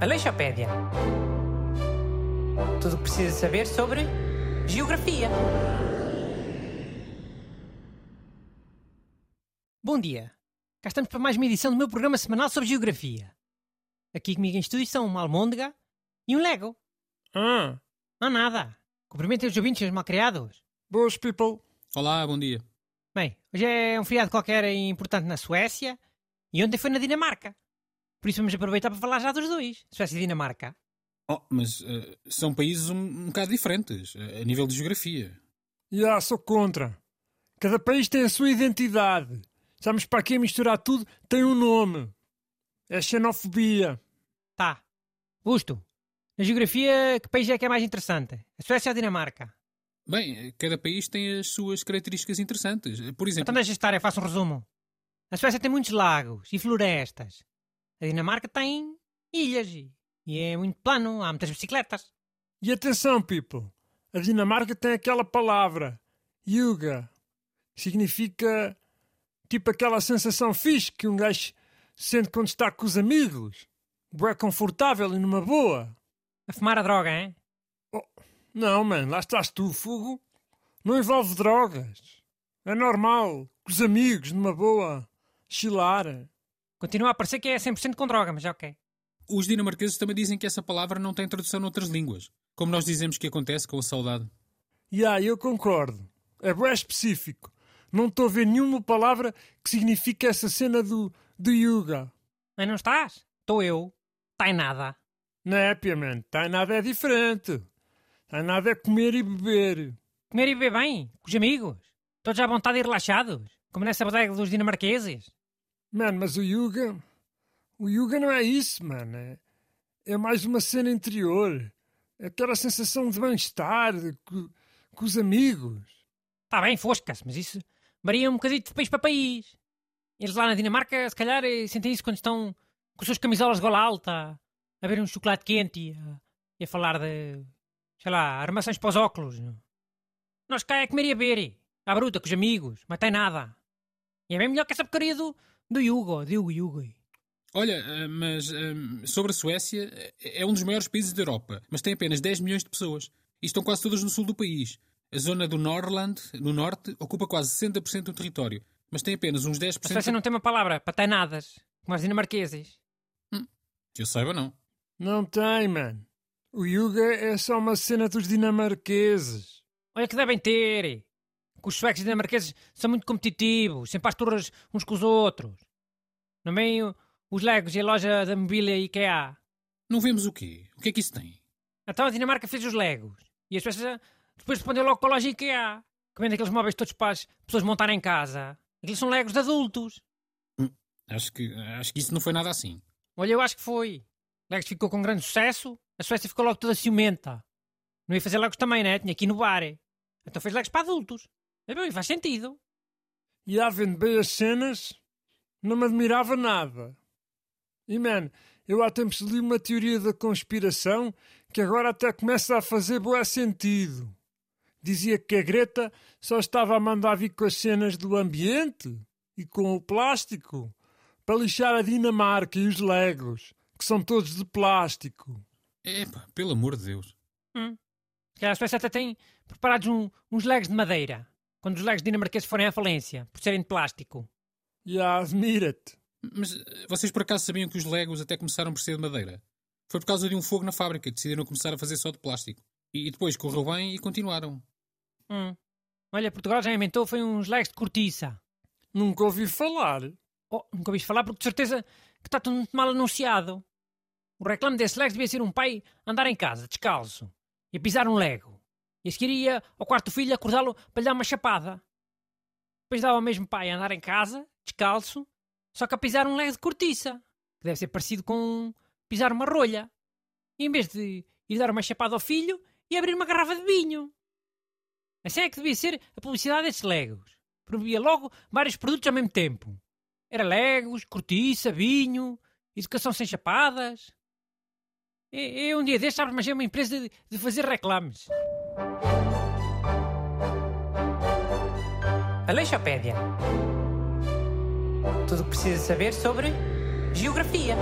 Aleixopédia. Tudo o que precisa saber sobre geografia. Bom dia. Cá estamos para mais uma edição do meu programa semanal sobre geografia. Aqui comigo em estúdio estão uma almôndega e um Lego. Ah, Não nada. Cumprimentem os ouvintes, os malcriados. boas people. Olá, bom dia. Bem, hoje é um feriado qualquer importante na Suécia e ontem foi na Dinamarca. Por isso vamos aproveitar para falar já dos dois, Suécia e Dinamarca. Oh, mas eh, são países um, um bocado diferentes, eh, a nível de geografia. Já, sou contra. Cada país tem a sua identidade. Estamos para aqui a misturar tudo, tem um nome. É xenofobia. Tá. Busto, na geografia, que país é que é mais interessante? A Suécia ou a Dinamarca? Bem, eh, cada país tem as suas características interessantes. Por exemplo, Então deixa estar, eu faço um resumo. A Suécia tem muitos lagos e florestas. A Dinamarca tem ilhas e, é muito plano, há muitas bicicletas. E atenção, people. A Dinamarca tem aquela palavra, yuga. Significa tipo aquela sensação fixe que um gajo sente quando está com os amigos. É confortável e numa boa. A fumar a droga, hein? Não, mano, lá estás tu, fogo. Não envolve drogas. É normal. Com os amigos, numa boa. Chilar. Continua a parecer que é 100% com droga, mas é ok. os dinamarqueses também dizem que essa palavra não tem tradução noutras línguas. Como nós dizemos que acontece com a saudade. E aí, eu concordo. É bem específico. Não estou a ver nenhuma palavra que signifique essa cena do, do yoga. Mas não estás? Estou eu. Está em nada. Népia, man. Tá nada é diferente. Tá nada é comer e beber. Comer e beber bem, com os amigos. Todos à vontade e relaxados. Como nessa bodega dos dinamarqueses. Mano, mas o yoga... O yoga não é isso, mano. É, é mais uma cena interior. É aquela sensação de bem-estar com, com os amigos. Está bem, foscas, mas isso varia um bocadinho de país para país. Eles lá na Dinamarca, se calhar, eh, sentem isso quando estão com as suas camisolas de gola alta, a ver um chocolate quente e a, e a falar de, sei lá, armações para os óculos. Nós cá é comer e a beber, à bruta, com os amigos, mas tem nada. E é bem melhor que essa porcaria do, do Yugo, do Yugo Yugo. Olha, eh, mas eh, sobre a Suécia, é um dos maiores países da Europa, mas tem apenas 10 milhões de pessoas. E estão quase todas no sul do país. A zona do Norrland, no norte, ocupa quase 60% do território, mas tem apenas uns 10%. A Suécia não tem uma palavra para tem nadas, como os dinamarqueses. Que eu saiba, não. Não tem, mano. O yoga é só uma cena dos dinamarqueses. Olha que devem ter. Que os suecos e dinamarqueses são muito competitivos, sempre às turras uns com os outros. Não vem os Legos e a loja da mobília IKEA. Não vemos o quê? O que é que isso tem? Então a Dinamarca fez os Legos. E as pessoas depois respondeu logo com a loja IKEA. Que vende aqueles móveis todos para as pessoas montarem em casa. Aqueles são Legos de adultos. Acho que, acho que isso não foi nada assim. Olha, eu acho que foi. Legos ficou com grande sucesso. A Suécia ficou logo toda ciumenta. Não ia fazer Legos também, né? Tinha que inovar. Então fez Legos para adultos. É bem, faz sentido. E a vendo bem as cenas, não me admirava nada. E, man, eu há tempos li uma teoria da conspiração que agora até começa a fazer bué sentido. Dizia que a Greta só estava a mandar vir com as cenas do ambiente e com o plástico para lixar a Dinamarca e os Legos, que são todos de plástico. Epá, pelo amor de Deus. Se calhar a Suécia até tem preparados um- uns Legos de madeira. Quando os Legos dinamarqueses forem à falência, por serem de plástico. Ah, admira-te. Mas eh, vocês por acaso sabiam que os Legos até começaram por ser de madeira? Foi por causa de um fogo na fábrica que decidiram começar a fazer só de plástico. E, e depois correu bem e continuaram. Hum. Olha, Portugal já inventou foi uns Legos de cortiça. Nunca ouvi falar. Oh, nunca ouviste falar porque de certeza que está tudo muito mal anunciado. O reclame desse Legos devia ser um pai andar em casa, descalço, e a pisar um Lego. E a seguir ia ao quarto filho acordá-lo para lhe dar uma chapada. Depois dava ao mesmo pai a andar em casa, descalço, só que a pisar um Lego de cortiça, que deve ser parecido com pisar uma rolha. E em vez de ir dar uma chapada ao filho, ia abrir uma garrafa de vinho. Assim é que devia ser a publicidade destes Legos. Promovia logo vários produtos ao mesmo tempo. Era Legos, cortiça, vinho, educação sem chapadas. E, e um dia destes abro mas é uma empresa de, de fazer reclames. Aleixopédia. Tudo o que precisa saber sobre geografia.